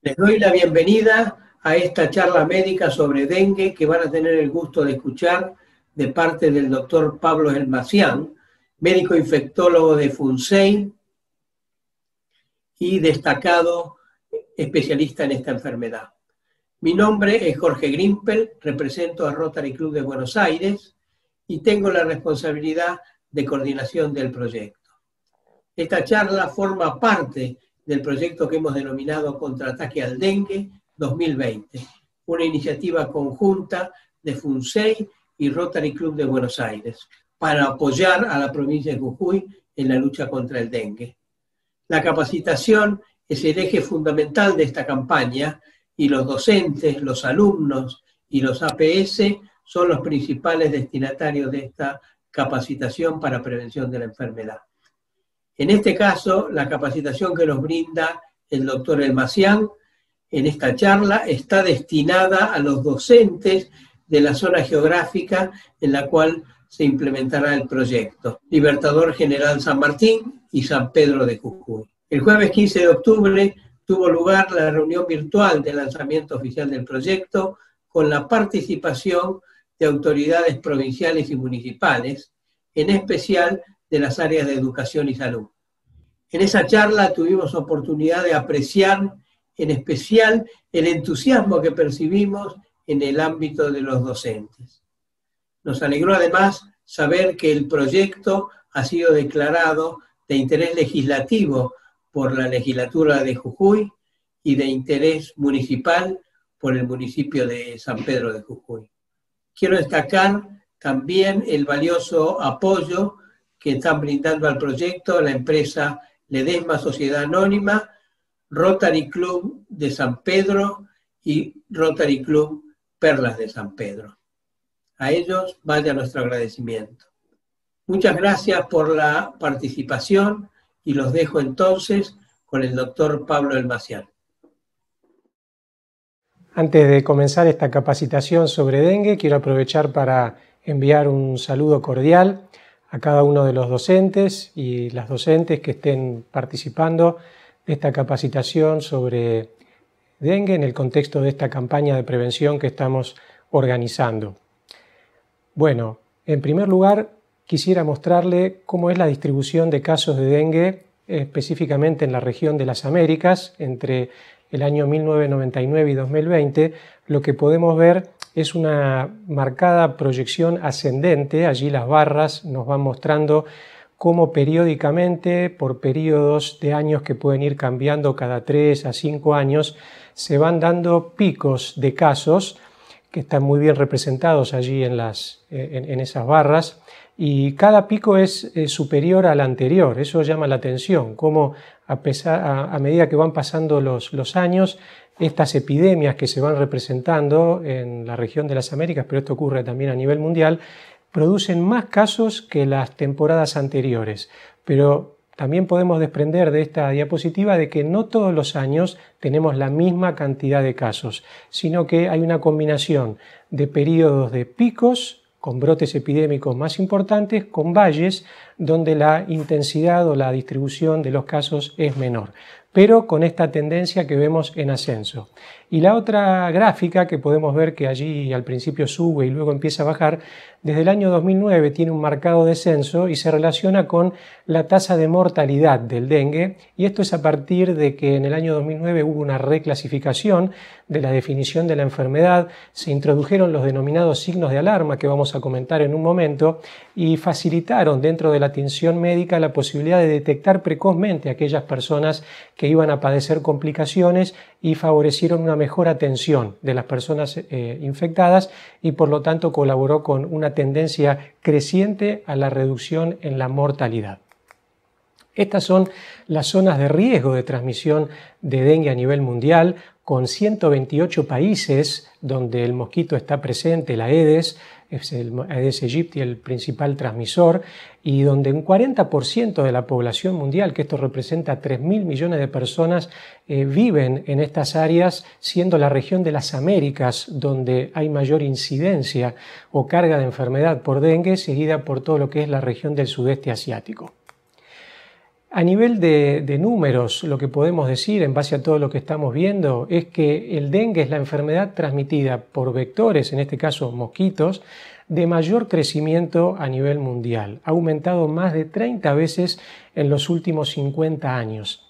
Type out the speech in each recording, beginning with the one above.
Les doy la bienvenida a esta charla médica sobre dengue que van a tener el gusto de escuchar de parte del doctor Pablo Elmacián, médico infectólogo de FUNSEI y destacado especialista en esta enfermedad. Mi nombre es Jorge Grimpel, represento a Rotary Club de Buenos Aires y tengo la responsabilidad de coordinación del proyecto. Esta charla forma parte del proyecto que hemos denominado Contraataque al Dengue 2020, una iniciativa conjunta de FUNSEI y Rotary Club de Buenos Aires para apoyar a la provincia de Jujuy en la lucha contra el dengue. La capacitación es el eje fundamental de esta campaña y los docentes, los alumnos y los APS son los principales destinatarios de esta capacitación para prevención de la enfermedad. En este caso, la capacitación que nos brinda el doctor Elmacián en esta charla está destinada a los docentes de la zona geográfica en la cual se implementará el proyecto, Libertador General San Martín y San Pedro de Jujuy. El jueves 15 de octubre tuvo lugar la reunión virtual de lanzamiento oficial del proyecto con la participación de autoridades provinciales y municipales, en especial de las áreas de educación y salud. En esa charla tuvimos oportunidad de apreciar en especial el entusiasmo que percibimos en el ámbito de los docentes. Nos alegró además saber que el proyecto ha sido declarado de interés legislativo por la legislatura de Jujuy y de interés municipal por el municipio de San Pedro de Jujuy. Quiero destacar también el valioso apoyo que están brindando al proyecto la empresa Ledesma Sociedad Anónima, Rotary Club de San Pedro y Rotary Club Perlas de San Pedro. A ellos vaya nuestro agradecimiento. Muchas gracias por la participación y los dejo entonces con el doctor Pablo Elmacián. Antes de comenzar esta capacitación sobre dengue, quiero aprovechar para enviar un saludo cordial a cada uno de los docentes y las docentes que estén participando de esta capacitación sobre dengue en el contexto de esta campaña de prevención que estamos organizando. Bueno, en primer lugar, quisiera mostrarle cómo es la distribución de casos de dengue específicamente en la región de las Américas entre el año 1999 y 2020. Lo que podemos ver es una marcada proyección ascendente. Allí las barras nos van mostrando cómo periódicamente, por periodos de años que pueden ir cambiando cada 3 a 5 años, se van dando picos de casos que están muy bien representados allí en, las, en, esas barras, y cada pico es, superior al anterior. Eso llama la atención, cómo a, medida que van pasando los, los, años, estas epidemias que se van representando en la región de las Américas, pero esto ocurre también a nivel mundial, producen más casos que las temporadas anteriores. Pero también podemos desprender de esta diapositiva de que no todos los años tenemos la misma cantidad de casos, sino que hay una combinación de periodos de picos con brotes epidémicos más importantes, con valles donde la intensidad o la distribución de los casos es menor, pero con esta tendencia que vemos en ascenso. Y la otra gráfica que podemos ver que allí al principio sube y luego empieza a bajar desde el año 2009 tiene un marcado descenso y se relaciona con la tasa de mortalidad del dengue. Y esto es a partir de que en el año 2009 hubo una reclasificación de la definición de la enfermedad, se introdujeron los denominados signos de alarma que vamos a comentar en un momento y facilitaron dentro de la atención médica la posibilidad de detectar precozmente a aquellas personas que iban a padecer complicaciones y favorecieron una mejor atención de las personas eh, infectadas y por lo tanto colaboró con una tendencia creciente a la reducción en la mortalidad. Estas son las zonas de riesgo de transmisión de dengue a nivel mundial, con 128 países donde el mosquito está presente, la Aedes, es el Aedes aegypti el principal transmisor, y donde un 40% de la población mundial, que esto representa 3.000 millones de personas, eh, viven en estas áreas, siendo la región de las Américas donde hay mayor incidencia o carga de enfermedad por dengue, seguida por todo lo que es la región del sudeste asiático. A nivel de, números, lo que podemos decir en base a todo lo que estamos viendo es que el dengue es la enfermedad transmitida por vectores, en este caso mosquitos, de mayor crecimiento a nivel mundial. Ha aumentado más de 30 veces en los últimos 50 años.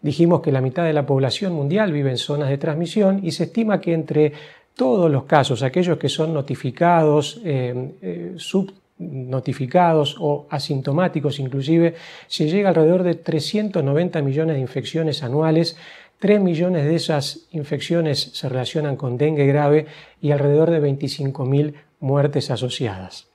Dijimos que la mitad de la población mundial vive en zonas de transmisión y se estima que entre todos los casos, aquellos que son notificados, eh, eh, sub notificados o asintomáticos inclusive, se llega alrededor de 390 millones de infecciones anuales, 3 millones de esas infecciones se relacionan con dengue grave y alrededor de 25.000 muertes asociadas.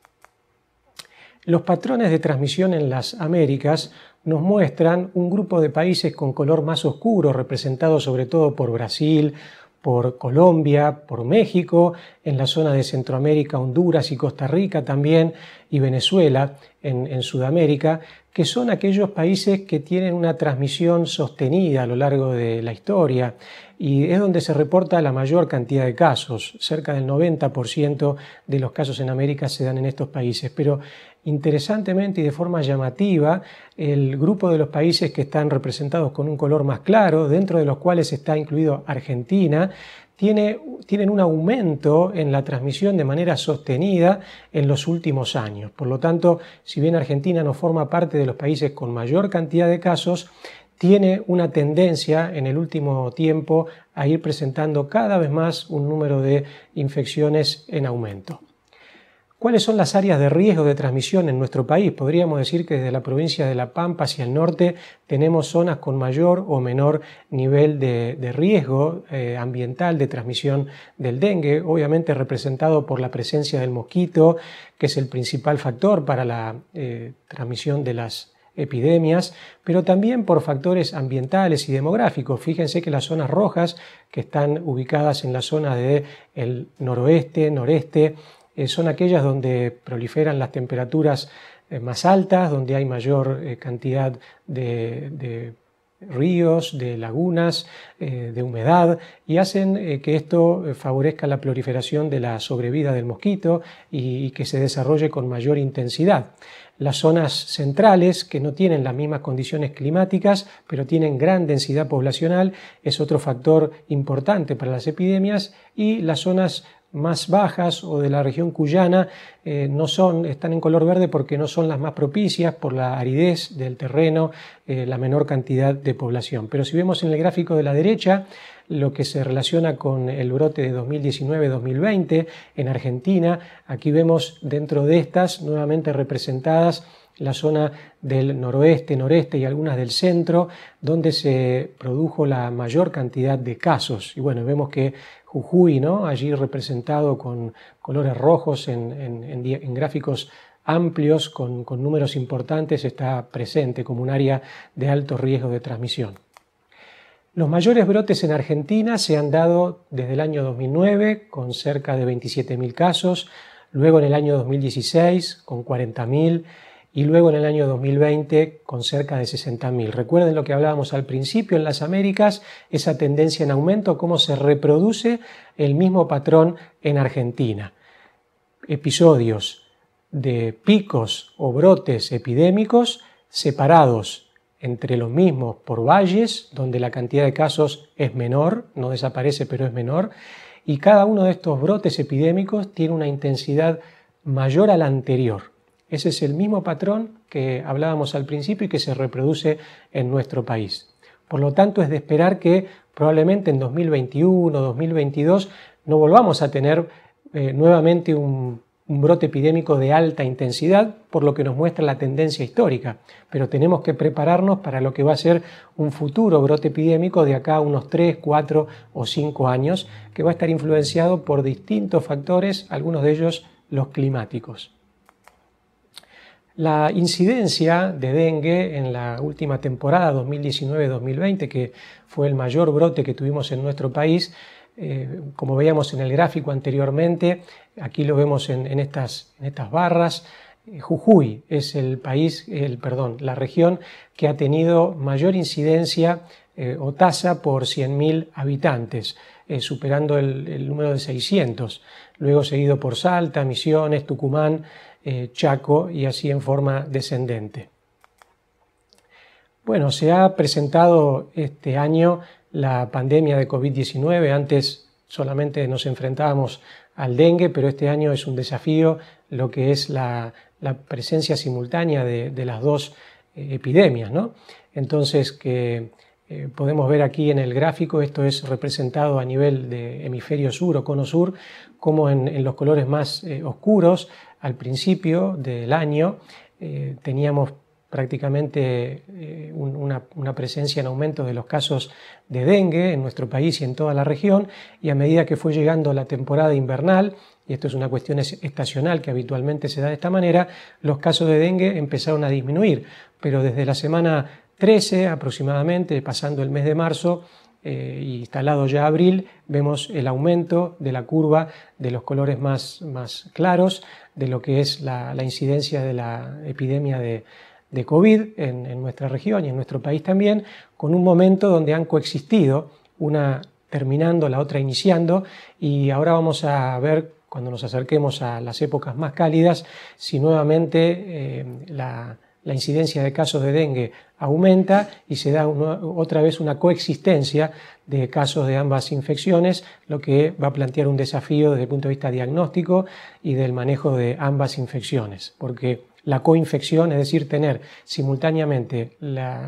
Los patrones de transmisión en las Américas nos muestran un grupo de países con color más oscuro, representado sobre todo por Brasil, por Colombia, por México, en la zona de Centroamérica, Honduras y Costa Rica también, y Venezuela en, Sudamérica, que son aquellos países que tienen una transmisión sostenida a lo largo de la historia y es donde se reporta la mayor cantidad de casos. Cerca del 90% de los casos en América se dan en estos países. Pero interesantemente y de forma llamativa, el grupo de los países que están representados con un color más claro, dentro de los cuales está incluido Argentina, tienen un aumento en la transmisión de manera sostenida en los últimos años. Por lo tanto, si bien Argentina no forma parte de los países con mayor cantidad de casos, tiene una tendencia en el último tiempo a ir presentando cada vez más un número de infecciones en aumento. ¿Cuáles son las áreas de riesgo de transmisión en nuestro país? Podríamos decir que desde la provincia de La Pampa hacia el norte tenemos zonas con mayor o menor nivel de, riesgo eh, ambiental de transmisión del dengue, obviamente representado por la presencia del mosquito, que es el principal factor para la eh, transmisión de las epidemias, pero también por factores ambientales y demográficos. Fíjense que las zonas rojas, que están ubicadas en la zona del noroeste, noreste, son aquellas donde proliferan las temperaturas eh, más altas, donde hay mayor eh, cantidad de, ríos, de lagunas, de humedad y hacen que esto favorezca la proliferación de la sobrevida del mosquito y, que se desarrolle con mayor intensidad. Las zonas centrales, que no tienen las mismas condiciones climáticas, pero tienen gran densidad poblacional, es otro factor importante para las epidemias, y las zonas más bajas o de la región cuyana eh, no son, están en color verde porque no son las más propicias por la aridez del terreno, eh, la menor cantidad de población. Pero si vemos en el gráfico de la derecha lo que se relaciona con el brote de 2019-2020 en Argentina, aquí vemos dentro de estas nuevamente representadas la zona del noroeste, noreste y algunas del centro, donde se produjo la mayor cantidad de casos. Y bueno, vemos que Jujuy, ¿no? allí representado con colores rojos en, gráficos amplios, con, con, números importantes, está presente como un área de alto riesgo de transmisión. Los mayores brotes en Argentina se han dado desde el año 2009, con cerca de 27.000 casos, luego en el año 2016, con 40.000, y luego en el año 2020 con cerca de 60.000. Recuerden lo que hablábamos al principio en las Américas, esa tendencia en aumento, cómo se reproduce el mismo patrón en Argentina. Episodios de picos o brotes epidémicos separados entre los mismos por valles, donde la cantidad de casos es menor, no desaparece pero es menor, y cada uno de estos brotes epidémicos tiene una intensidad mayor a la anterior. Ese es el mismo patrón que hablábamos al principio y que se reproduce en nuestro país. Por lo tanto, es de esperar que probablemente en 2021, 2022, no volvamos a tener eh, nuevamente un, un brote epidémico de alta intensidad, por lo que nos muestra la tendencia histórica. Pero tenemos que prepararnos para lo que va a ser un futuro brote epidémico de acá a unos 3, 4 o 5 años, que va a estar influenciado por distintos factores, algunos de ellos los climáticos. La incidencia de dengue en la última temporada 2019-2020, que fue el mayor brote que tuvimos en nuestro país, eh, como veíamos en el gráfico anteriormente, aquí lo vemos en, estas, barras, eh, Jujuy es el país, el, perdón, la región que ha tenido mayor incidencia eh, o tasa por 100.000 habitantes, superando el, el, número de 600, luego seguido por Salta, Misiones, Tucumán, eh, Chaco y así en forma descendente. Bueno, se ha presentado este año la pandemia de COVID-19. Antes solamente nos enfrentábamos al dengue, pero este año es un desafío lo que es la, presencia simultánea de, las dos eh, epidemias. ¿no? Entonces, que eh, podemos ver aquí en el gráfico, esto es representado a nivel de hemisferio sur o cono sur, como en, los colores más oscuros al principio del año teníamos prácticamente eh, una, presencia en aumento de los casos de dengue en nuestro país y en toda la región, y a medida que fue llegando la temporada invernal, y esto es una cuestión estacional que habitualmente se da de esta manera, los casos de dengue empezaron a disminuir, pero desde la semana 13 aproximadamente, pasando el mes de marzo, eh, instalado ya abril, vemos el aumento de la curva de los colores más, más claros de lo que es la incidencia de la epidemia de, COVID en, nuestra región y en nuestro país también, con un momento donde han coexistido, una terminando, la otra iniciando, y ahora vamos a ver, cuando nos acerquemos a las épocas más cálidas, si nuevamente eh, la, incidencia de casos de dengue aumenta y se da otra vez una coexistencia de casos de ambas infecciones, lo que va a plantear un desafío desde el punto de vista diagnóstico y del manejo de ambas infecciones, porque la coinfección, es decir, tener simultáneamente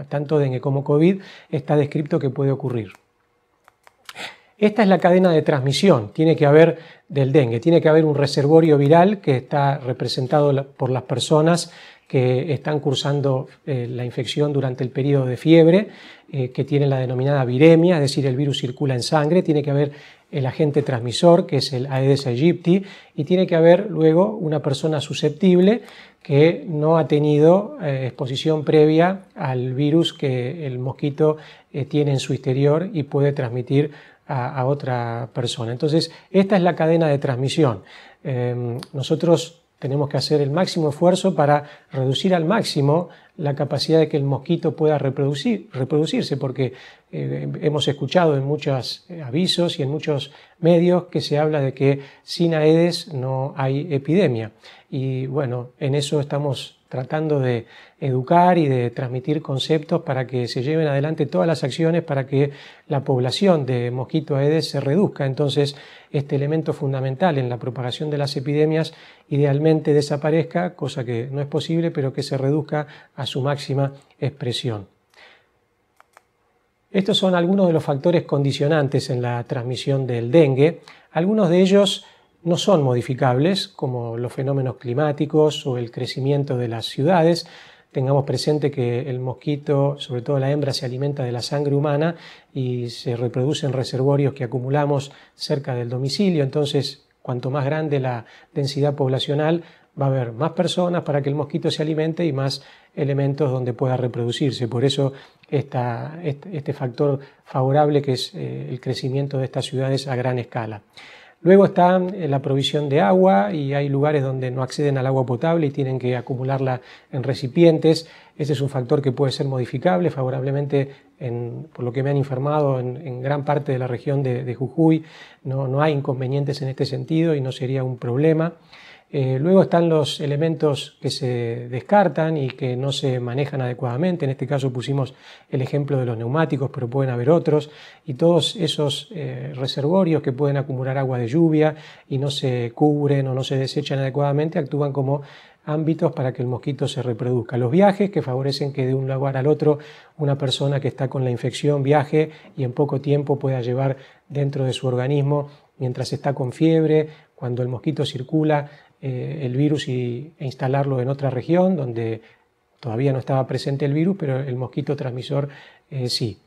tanto dengue como COVID, está descrito que puede ocurrir. Esta es la cadena de transmisión, tiene que haber del dengue, tiene que haber un reservorio viral que está representado por las personas que están cursando eh, la infección durante el periodo de fiebre, eh, que tiene la denominada viremia, es decir, el virus circula en sangre, tiene que haber el agente transmisor, que es el Aedes aegypti, y tiene que haber luego una persona susceptible que no ha tenido eh, exposición previa al virus que el mosquito tiene en su exterior y puede transmitir a, otra persona. Entonces, esta es la cadena de transmisión. Em, nosotros tenemos que hacer el máximo esfuerzo para reducir al máximo la capacidad de que el mosquito pueda reproducir, reproducirse, porque eh, hemos escuchado en muchos avisos y en muchos medios que se habla de que sin Aedes no hay epidemia. Y bueno, en eso estamos tratando de educar y de transmitir conceptos para que se lleven adelante todas las acciones para que la población de mosquito Aedes se reduzca. Entonces, este elemento fundamental en la propagación de las epidemias idealmente desaparezca, cosa que no es posible, pero que se reduzca a su máxima expresión. Estos son algunos de los factores condicionantes en la transmisión del dengue. Algunos de ellos no son modificables, como los fenómenos climáticos o el crecimiento de las ciudades. Tengamos presente que el mosquito, sobre todo la hembra, se alimenta de la sangre humana y se reproduce en reservorios que acumulamos cerca del domicilio. Entonces, cuanto más grande la densidad poblacional, va a haber más personas para que el mosquito se alimente y más elementos donde pueda reproducirse. Por eso este, factor favorable que es eh, el crecimiento de estas ciudades a gran escala. Luego está eh, la provisión de agua y hay lugares donde no acceden al agua potable y tienen que acumularla en recipientes. Ese es un factor que puede ser modificable favorablemente, por lo que me han informado, en, gran parte de la región de, Jujuy. no hay inconvenientes en este sentido y no sería un problema. Eh, luego están los elementos que se descartan y que no se manejan adecuadamente. En este caso pusimos el ejemplo de los neumáticos, pero pueden haber otros. Y todos esos eh, reservorios que pueden acumular agua de lluvia y no se cubren o no se desechan adecuadamente actúan como ámbitos para que el mosquito se reproduzca. Los viajes que favorecen que de un lugar al otro una persona que está con la infección viaje y en poco tiempo pueda llevar dentro de su organismo mientras está con fiebre, cuando el mosquito circula eh, el virus y, e instalarlo en otra región donde todavía no estaba presente el virus, pero el mosquito transmisor eh, sí.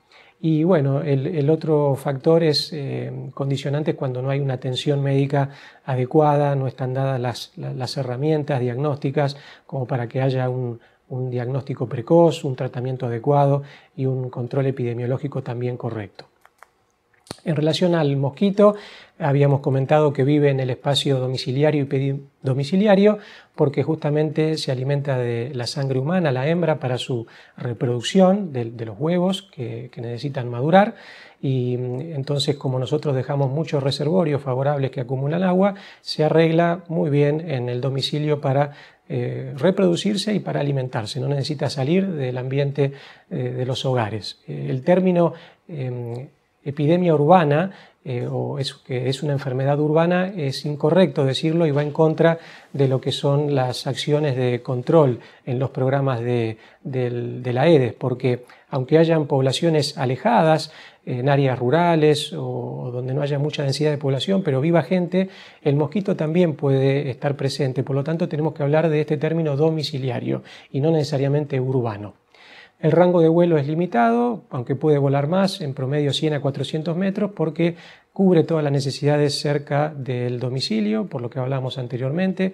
Y bueno, el, otro factor es eh, condicionante cuando no hay una atención médica adecuada, no están dadas las, herramientas diagnósticas como para que haya un, un diagnóstico precoz, un tratamiento adecuado y un control epidemiológico también correcto. En relación al mosquito, habíamos comentado que vive en el espacio domiciliario y pedidomiciliario porque justamente se alimenta de la sangre humana, la hembra, para su reproducción de, los huevos que, necesitan madurar. Y mm, entonces, como nosotros dejamos muchos reservorios favorables que acumulan agua, se arregla muy bien en el domicilio para eh, reproducirse y para alimentarse, no necesita salir del ambiente eh, de los hogares. el término em, epidemia urbana o es, que es una enfermedad urbana es incorrecto decirlo y va en contra de lo que son las acciones de control en los programas de, de la EDES, porque aunque hayan poblaciones alejadas, en áreas rurales o donde no haya mucha densidad de población, pero viva gente, el mosquito también puede estar presente. Por lo tanto, tenemos que hablar de este término domiciliario y no necesariamente urbano. El rango de vuelo es limitado, aunque puede volar más, en promedio 100 a 400 metros, porque cubre todas las necesidades cerca del domicilio, por lo que hablamos anteriormente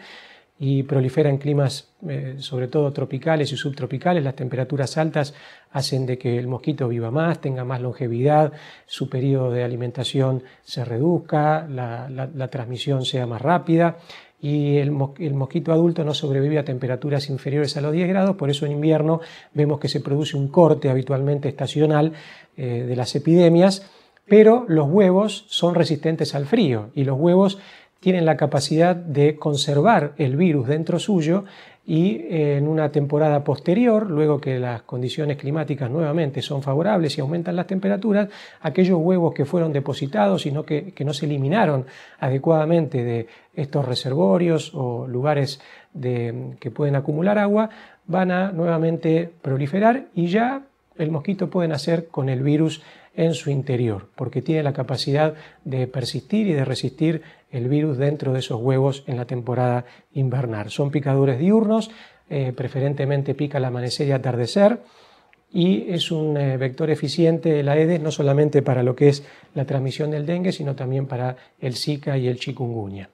y prolifera en climas eh, sobre todo tropicales y subtropicales. Las temperaturas altas hacen de que el mosquito viva más, tenga más longevidad, su periodo de alimentación se reduzca, la, transmisión sea más rápida y el, mosquito adulto no sobrevive a temperaturas inferiores a los 10 grados, por eso en invierno vemos que se produce un corte habitualmente estacional eh, de las epidemias, pero los huevos son resistentes al frío y los huevos tienen la capacidad de conservar el virus dentro suyo y en una temporada posterior, luego que las condiciones climáticas nuevamente son favorables y aumentan las temperaturas, aquellos huevos que fueron depositados y que, que no se eliminaron adecuadamente de estos reservorios o lugares que pueden acumular agua, van a nuevamente proliferar y ya el mosquito puede nacer con el virus en su interior, porque tiene la capacidad de persistir y de resistir el virus dentro de esos huevos en la temporada invernal. Son picadores diurnos, eh, preferentemente pica al amanecer y atardecer, y es un eh, vector eficiente la Aedes no solamente para lo que es la transmisión del dengue, sino también para el Zika y el chikungunya.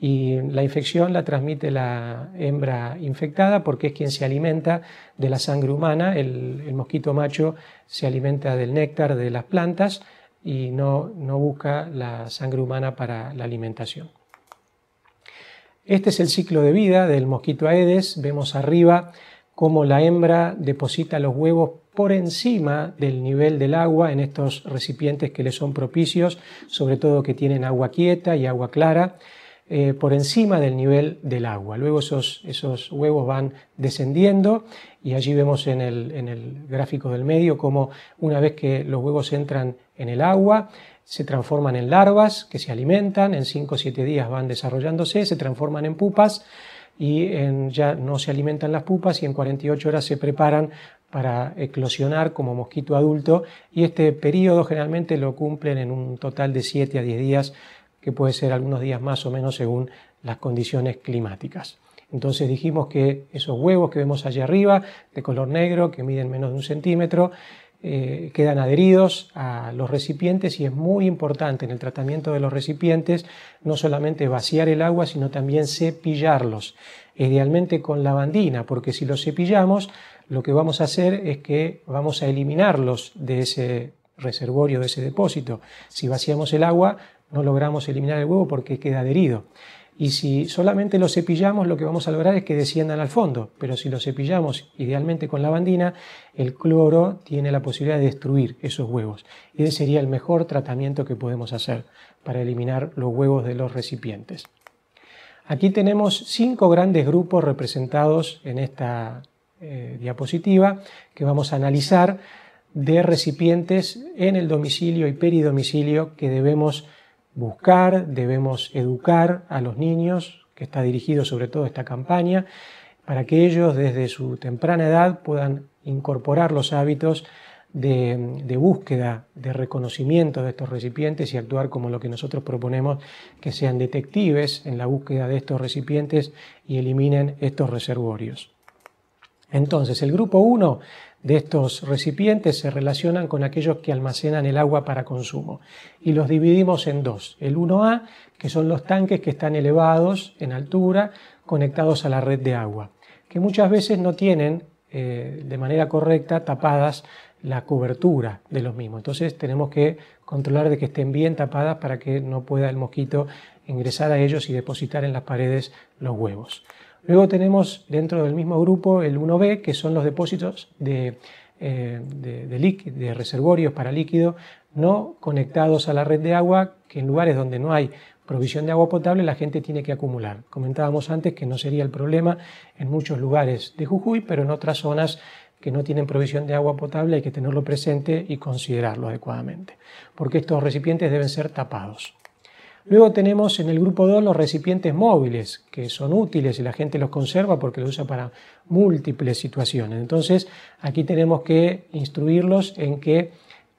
Y la infección la transmite la hembra infectada porque es quien se alimenta de la sangre humana. El, mosquito macho se alimenta del néctar de las plantas y no, no busca la sangre humana para la alimentación. Este es el ciclo de vida del mosquito Aedes. Vemos arriba cómo la hembra deposita los huevos por encima del nivel del agua en estos recipientes que le son propicios, sobre todo que tienen agua quieta y agua clara. Eh, por encima del nivel del agua. Luego esos, esos huevos van descendiendo y allí vemos en el, en el, gráfico del medio cómo una vez que los huevos entran en el agua, se transforman en larvas que se alimentan, en 5 o 7 días van desarrollándose, se transforman en pupas y en, ya no se alimentan las pupas y en 48 horas se preparan para eclosionar como mosquito adulto y este periodo generalmente lo cumplen en un total de 7 a 10 días que puede ser algunos días más o menos según las condiciones climáticas. Entonces dijimos que esos huevos que vemos allá arriba, de color negro, que miden menos de un centímetro, eh, quedan adheridos a los recipientes y es muy importante en el tratamiento de los recipientes no solamente vaciar el agua, sino también cepillarlos, idealmente con lavandina, porque si los cepillamos, lo que vamos a hacer es que vamos a eliminarlos de ese reservorio, de ese depósito. Si vaciamos el agua, no logramos eliminar el huevo porque queda adherido. Y si solamente lo cepillamos, lo que vamos a lograr es que desciendan al fondo. Pero si lo cepillamos idealmente con lavandina, el cloro tiene la posibilidad de destruir esos huevos. Y ese sería el mejor tratamiento que podemos hacer para eliminar los huevos de los recipientes. Aquí tenemos cinco grandes grupos representados en esta eh, diapositiva que vamos a analizar de recipientes en el domicilio y peridomicilio que debemos buscar, debemos educar a los niños, que está dirigido sobre todo esta campaña, para que ellos desde su temprana edad puedan incorporar los hábitos de, búsqueda, de reconocimiento de estos recipientes y actuar como lo que nosotros proponemos, que sean detectives en la búsqueda de estos recipientes y eliminen estos reservorios. Entonces, el grupo 1 de estos recipientes se relacionan con aquellos que almacenan el agua para consumo y los dividimos en dos. El 1A, que son los tanques que están elevados en altura, conectados a la red de agua, que muchas veces no tienen eh, de manera correcta tapadas la cobertura de los mismos. Entonces tenemos que controlar de que estén bien tapadas para que no pueda el mosquito ingresar a ellos y depositar en las paredes los huevos. Luego tenemos dentro del mismo grupo el 1B, que son los depósitos de eh, de, reservorios para líquido no conectados a la red de agua, que en lugares donde no hay provisión de agua potable la gente tiene que acumular. Comentábamos antes que no sería el problema en muchos lugares de Jujuy, pero en otras zonas que no tienen provisión de agua potable hay que tenerlo presente y considerarlo adecuadamente, porque estos recipientes deben ser tapados. Luego tenemos en el grupo 2 los recipientes móviles, que son útiles y la gente los conserva porque los usa para múltiples situaciones. Entonces, aquí tenemos que instruirlos en que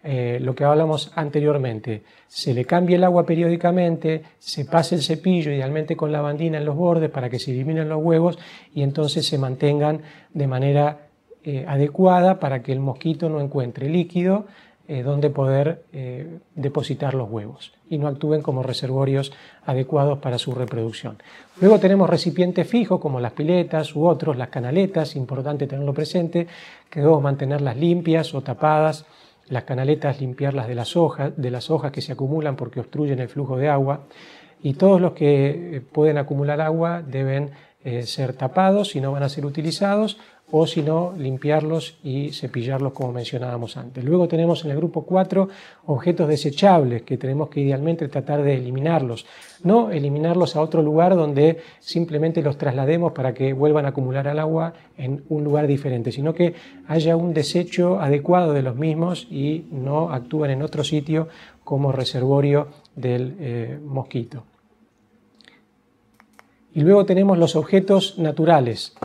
eh, lo que hablamos anteriormente, se le cambie el agua periódicamente, se pase el cepillo idealmente con lavandina en los bordes para que se eliminen los huevos y entonces se mantengan de manera eh, adecuada para que el mosquito no encuentre líquido eh, donde poder depositar los huevos y no actúen como reservorios adecuados para su reproducción. Luego tenemos recipientes fijos como las piletas u otros, las canaletas, importante tenerlo presente, que debemos mantenerlas limpias o tapadas, las canaletas limpiarlas de las hojas, de las hojas que se acumulan porque obstruyen el flujo de agua y todos los que eh, pueden acumular agua deben ser tapados y no van a ser utilizados o si no, limpiarlos y cepillarlos como mencionábamos antes. Luego tenemos en el grupo 4 objetos desechables que tenemos que idealmente tratar de eliminarlos, no eliminarlos a otro lugar donde simplemente los traslademos para que vuelvan a acumular al agua en un lugar diferente, sino que haya un desecho adecuado de los mismos y no actúen en otro sitio como reservorio del eh, mosquito. Y luego tenemos los objetos naturales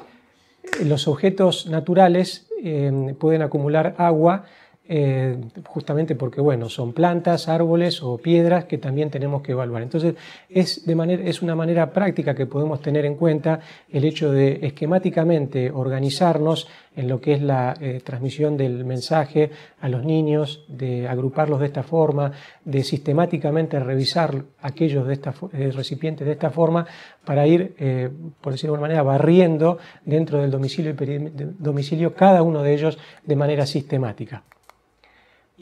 los objetos naturales eh, pueden acumular agua eh, justamente porque bueno, son plantas, árboles o piedras que también tenemos que evaluar. Entonces es, de manera, es una manera práctica que podemos tener en cuenta el hecho de esquemáticamente organizarnos en lo que es la eh, transmisión del mensaje a los niños, de agruparlos de esta forma, de sistemáticamente revisar aquellos de esta, eh, recipientes de esta forma para ir, por decirlo de alguna manera, barriendo dentro del domicilio, domicilio cada uno de ellos de manera sistemática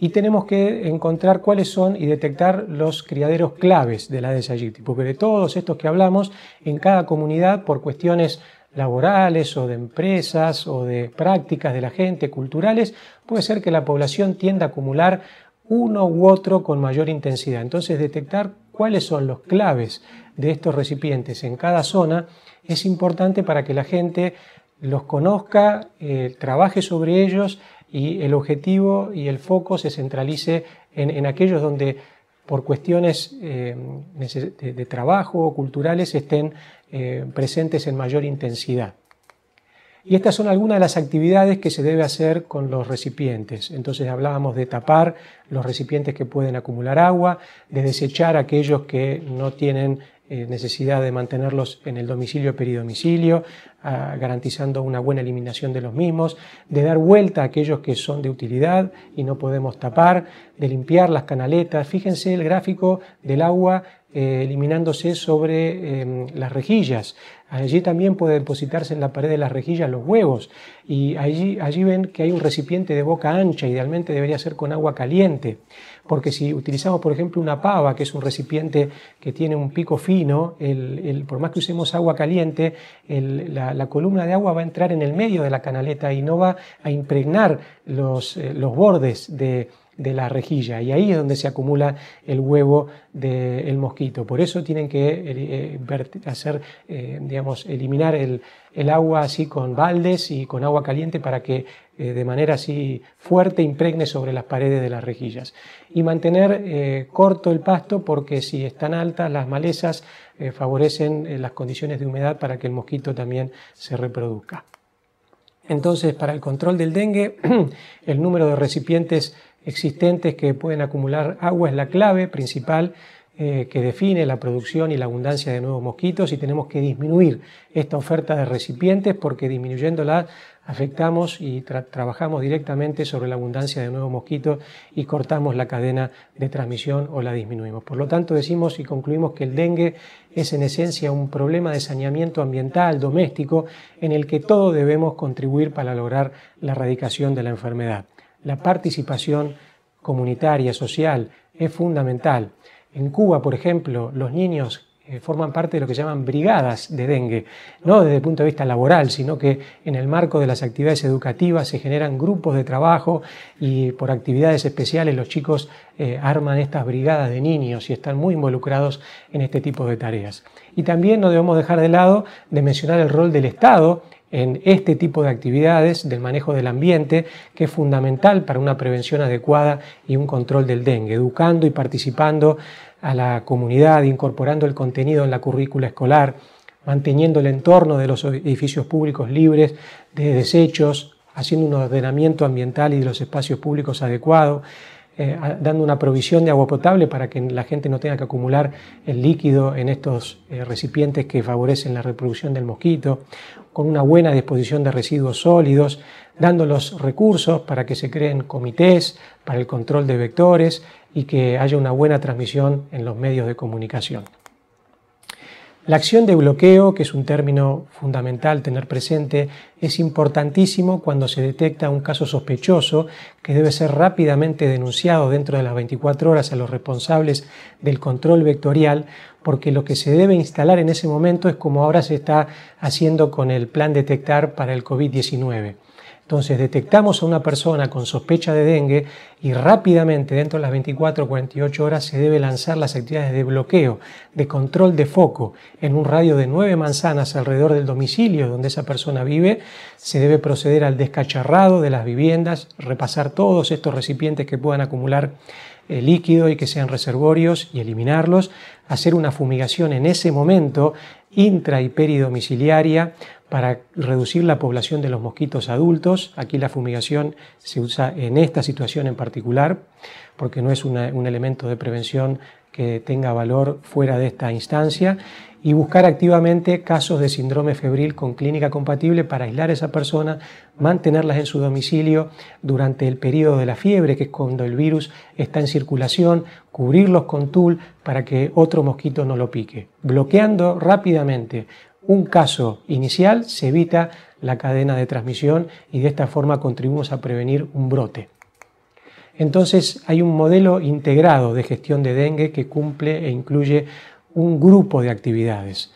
y tenemos que encontrar cuáles son y detectar los criaderos claves de la Aedes aegypti, porque de todos estos que hablamos, en cada comunidad, por cuestiones laborales o de empresas o de prácticas de la gente, culturales, puede ser que la población tienda a acumular uno u otro con mayor intensidad. Entonces, detectar cuáles son los claves de estos recipientes en cada zona es importante para que la gente los conozca, eh, trabaje sobre ellos y el objetivo y el foco se centralice en, aquellos donde por cuestiones eh, de, trabajo o culturales estén eh, presentes en mayor intensidad. Y estas son algunas de las actividades que se debe hacer con los recipientes. Entonces hablábamos de tapar los recipientes que pueden acumular agua, de desechar aquellos que no tienen eh, necesidad de mantenerlos en el domicilio peridomicilio, ah, garantizando una buena eliminación de los mismos, de dar vuelta a aquellos que son de utilidad y no podemos tapar, de limpiar las canaletas. Fíjense el gráfico del agua eh, eliminándose sobre em, las rejillas. Allí también puede depositarse en la pared de las rejillas los huevos y allí, allí ven que hay un recipiente de boca ancha, idealmente debería ser con agua caliente, porque si utilizamos por ejemplo una pava, que es un recipiente que tiene un pico fino, el, por más que usemos agua caliente, la, columna de agua va a entrar en el medio de la canaleta y no va a impregnar los, eh, bordes de, la rejilla y ahí es donde se acumula el huevo del mosquito. Por eso tienen que eh, hacer, eh, digamos, eliminar el, agua así con baldes y con agua caliente para que eh, de manera así fuerte impregne sobre las paredes de las rejillas. Y mantener corto el pasto porque si están altas las malezas favorecen las condiciones de humedad para que el mosquito también se reproduzca. Entonces, para el control del dengue, el número de recipientes existentes que pueden acumular agua es la clave principal eh, que define la producción y la abundancia de nuevos mosquitos y tenemos que disminuir esta oferta de recipientes porque disminuyéndola afectamos y trabajamos directamente sobre la abundancia de nuevos mosquitos y cortamos la cadena de transmisión o la disminuimos. Por lo tanto, decimos y concluimos que el dengue es en esencia un problema de saneamiento ambiental doméstico en el que todos debemos contribuir para lograr la erradicación de la enfermedad. La participación comunitaria, social, es fundamental. En Cuba, por ejemplo, los niños eh, forman parte de lo que llaman brigadas de dengue, no desde el punto de vista laboral, sino que en el marco de las actividades educativas se generan grupos de trabajo y por actividades especiales los chicos eh, arman estas brigadas de niños y están muy involucrados en este tipo de tareas. Y también no debemos dejar de lado de mencionar el rol del Estado en este tipo de actividades del manejo del ambiente, que es fundamental para una prevención adecuada y un control del dengue, educando y participando a la comunidad, incorporando el contenido en la currícula escolar, manteniendo el entorno de los edificios públicos libres de desechos, haciendo un ordenamiento ambiental y de los espacios públicos adecuado, eh, dando una provisión de agua potable para que la gente no tenga que acumular el líquido en estos eh, recipientes que favorecen la reproducción del mosquito, con una buena disposición de residuos sólidos, dando los recursos para que se creen comités para el control de vectores y que haya una buena transmisión en los medios de comunicación. La acción de bloqueo, que es un término fundamental tener presente, es importantísimo cuando se detecta un caso sospechoso que debe ser rápidamente denunciado dentro de las 24 horas a los responsables del control vectorial, porque lo que se debe instalar en ese momento es como ahora se está haciendo con el plan detectar para el COVID-19. Entonces detectamos a una persona con sospecha de dengue y rápidamente, dentro de las 24 o 48 horas, se debe lanzar las actividades de bloqueo, de control de foco en un radio de 9 manzanas alrededor del domicilio donde esa persona vive. Se debe proceder al descacharrado de las viviendas, repasar todos estos recipientes que puedan acumular eh, líquido y que sean reservorios y eliminarlos, hacer una fumigación en ese momento intra y peridomiciliaria para reducir la población de los mosquitos adultos. Aquí la fumigación se usa en esta situación en particular, porque no es un elemento de prevención que tenga valor fuera de esta instancia y buscar activamente casos de síndrome febril con clínica compatible para aislar a esa persona, mantenerlas en su domicilio durante el periodo de la fiebre, que es cuando el virus está en circulación, cubrirlos con tul para que otro mosquito no lo pique. Bloqueando rápidamente un caso inicial se evita la cadena de transmisión y de esta forma contribuimos a prevenir un brote. Entonces hay un modelo integrado de gestión de dengue que cumple e incluye un grupo de actividades.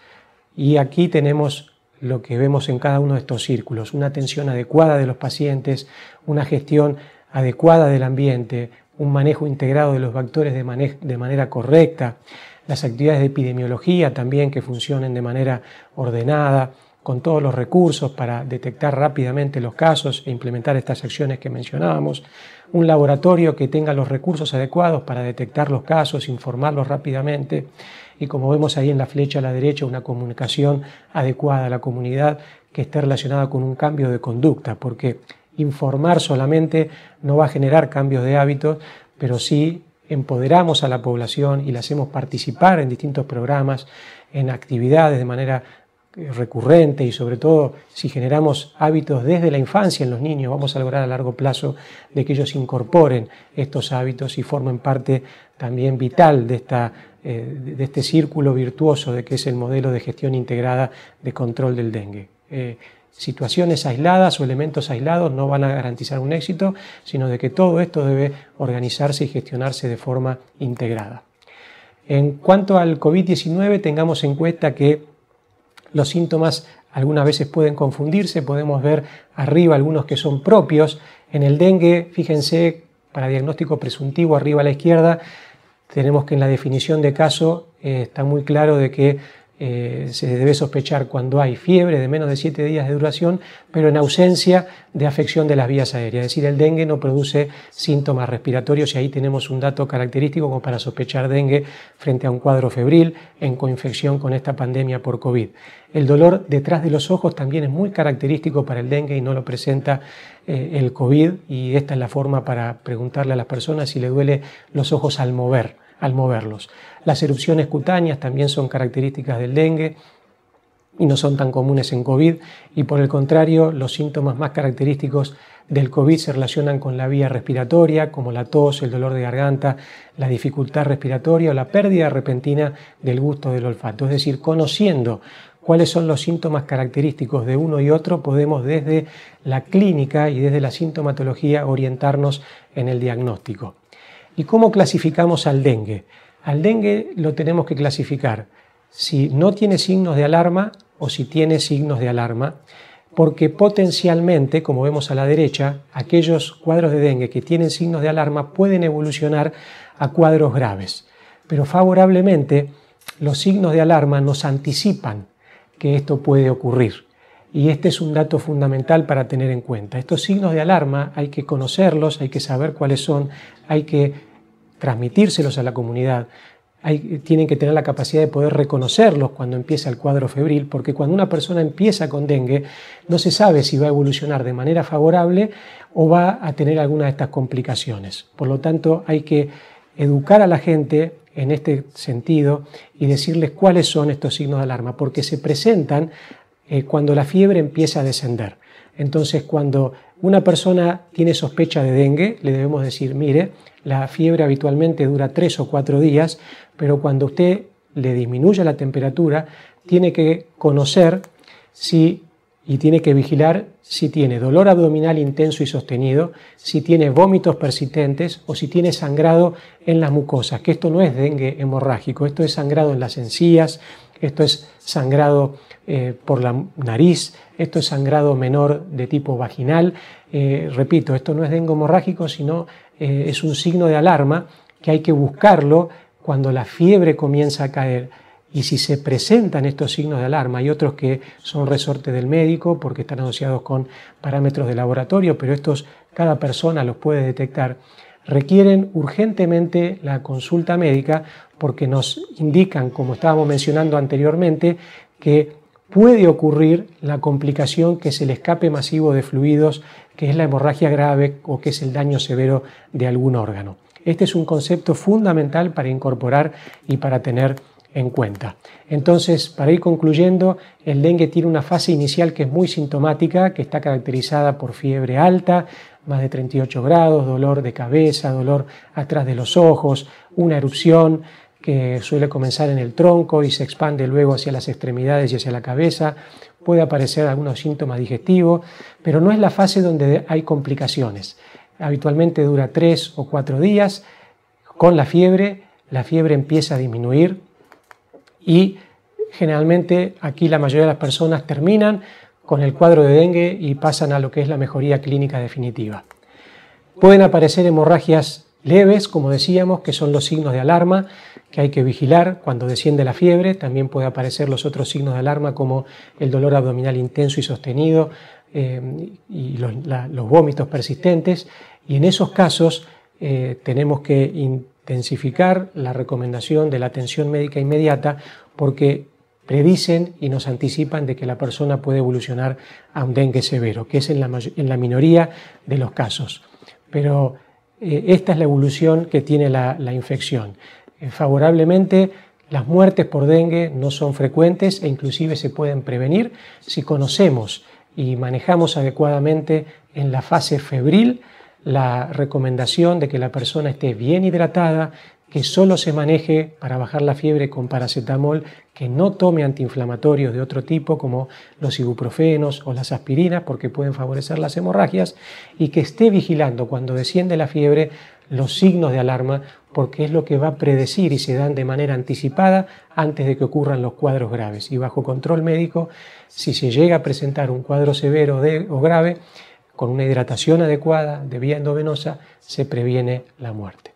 Y aquí tenemos lo que vemos en cada uno de estos círculos, una atención adecuada de los pacientes, una gestión adecuada del ambiente, un manejo integrado de los vectores de, de manera correcta, las actividades de epidemiología también que funcionen de manera ordenada, con todos los recursos para detectar rápidamente los casos e implementar estas acciones que mencionábamos, un laboratorio que tenga los recursos adecuados para detectar los casos, informarlos rápidamente y como vemos ahí en la flecha a la derecha, una comunicación adecuada a la comunidad que esté relacionada con un cambio de conducta, porque informar solamente no va a generar cambios de hábitos, pero sí empoderamos a la población y la hacemos participar en distintos programas, en actividades de manera eh, recurrente y sobre todo si generamos hábitos desde la infancia en los niños, vamos a lograr a largo plazo de que ellos incorporen estos hábitos y formen parte también vital de, esta, eh, de este círculo virtuoso de que es el modelo de gestión integrada de control del dengue. Situaciones aisladas o elementos aislados no van a garantizar un éxito, sino de que todo esto debe organizarse y gestionarse de forma integrada. En cuanto al COVID-19, tengamos en cuenta que los síntomas algunas veces pueden confundirse, podemos ver arriba algunos que son propios. En el dengue, fíjense, para diagnóstico presuntivo, arriba a la izquierda, tenemos que en la definición de caso eh, está muy claro de que eh, se debe sospechar cuando hay fiebre de menos de 7 días de duración, pero en ausencia de afección de las vías aéreas. Es decir, el dengue no produce síntomas respiratorios y ahí tenemos un dato característico como para sospechar dengue frente a un cuadro febril en coinfección con esta pandemia por COVID. El dolor detrás de los ojos también es muy característico para el dengue y no lo presenta eh, el COVID y esta es la forma para preguntarle a las personas si le duele los ojos al mover al moverlos. Las erupciones cutáneas también son características del dengue y no son tan comunes en COVID y por el contrario los síntomas más característicos del COVID se relacionan con la vía respiratoria como la tos, el dolor de garganta, la dificultad respiratoria o la pérdida repentina del gusto del olfato. Es decir, conociendo cuáles son los síntomas característicos de uno y otro, podemos desde la clínica y desde la sintomatología orientarnos en el diagnóstico. ¿Y cómo clasificamos al dengue? Al dengue lo tenemos que clasificar si no tiene signos de alarma o si tiene signos de alarma, porque potencialmente, como vemos a la derecha, aquellos cuadros de dengue que tienen signos de alarma pueden evolucionar a cuadros graves. Pero favorablemente, los signos de alarma nos anticipan que esto puede ocurrir. Y este es un dato fundamental para tener en cuenta. Estos signos de alarma hay que conocerlos, hay que saber cuáles son, hay que transmitírselos a la comunidad. tienen que tener la capacidad de poder reconocerlos cuando empieza el cuadro febril, porque cuando una persona empieza con dengue, no se sabe si va a evolucionar de manera favorable o va a tener alguna de estas complicaciones. Por lo tanto, hay que educar a la gente en este sentido y decirles cuáles son estos signos de alarma, porque se presentan eh, cuando la fiebre empieza a descender. Entonces, cuando una persona tiene sospecha de dengue, le debemos decir, mire, la fiebre habitualmente dura tres o cuatro días, pero cuando usted le disminuye la temperatura, tiene que conocer si y tiene que vigilar si tiene dolor abdominal intenso y sostenido, si tiene vómitos persistentes o si tiene sangrado en las mucosas, que esto no es dengue hemorrágico, esto es sangrado en las encías, esto es sangrado eh, por la nariz, esto es sangrado menor de tipo vaginal. Eh, repito, esto no es dengue hemorrágico, sino eh, es un signo de alarma que hay que buscarlo cuando la fiebre comienza a caer. Y si se presentan estos signos de alarma, hay otros que son resorte del médico porque están asociados con parámetros de laboratorio, pero estos cada persona los puede detectar, requieren urgentemente la consulta médica porque nos indican, como estábamos mencionando anteriormente, que puede ocurrir la complicación que es el escape masivo de fluidos, que es la hemorragia grave o que es el daño severo de algún órgano. Este es un concepto fundamental para incorporar y para tener en cuenta. Entonces, para ir concluyendo, el dengue tiene una fase inicial que es muy sintomática, que está caracterizada por fiebre alta, más de 38 grados, dolor de cabeza, dolor atrás de los ojos, una erupción, que suele comenzar en el tronco y se expande luego hacia las extremidades y hacia la cabeza. Puede aparecer algunos síntomas digestivos, pero no es la fase donde hay complicaciones. Habitualmente dura tres o cuatro días. Con la fiebre, la fiebre empieza a disminuir y generalmente aquí la mayoría de las personas terminan con el cuadro de dengue y pasan a lo que es la mejoría clínica definitiva. Pueden aparecer hemorragias leves, como decíamos, que son los signos de alarma que hay que vigilar cuando desciende la fiebre. También puede aparecer los otros signos de alarma como el dolor abdominal intenso y sostenido eh, y los, vómitos persistentes. Y en esos casos eh, tenemos que intensificar la recomendación de la atención médica inmediata porque predicen y nos anticipan de que la persona puede evolucionar a un dengue severo, que es en la, en la minoría de los casos. Pero eh, esta es la evolución que tiene la, infección. Eh, favorablemente, las muertes por dengue no son frecuentes e inclusive se pueden prevenir si conocemos y manejamos adecuadamente en la fase febril la recomendación de que la persona esté bien hidratada, que solo se maneje para bajar la fiebre con paracetamol, que no tome antiinflamatorios de otro tipo como los ibuprofenos o las aspirinas porque pueden favorecer las hemorragias y que esté vigilando cuando desciende la fiebre los signos de alarma porque es lo que va a predecir y se dan de manera anticipada antes de que ocurran los cuadros graves. Y bajo control médico, si se llega a presentar un cuadro severo o grave, con una hidratación adecuada de vía endovenosa, se previene la muerte.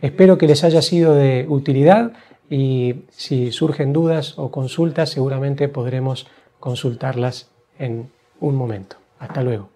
Espero que les haya sido de utilidad y si surgen dudas o consultas seguramente podremos consultarlas en un momento. Hasta luego.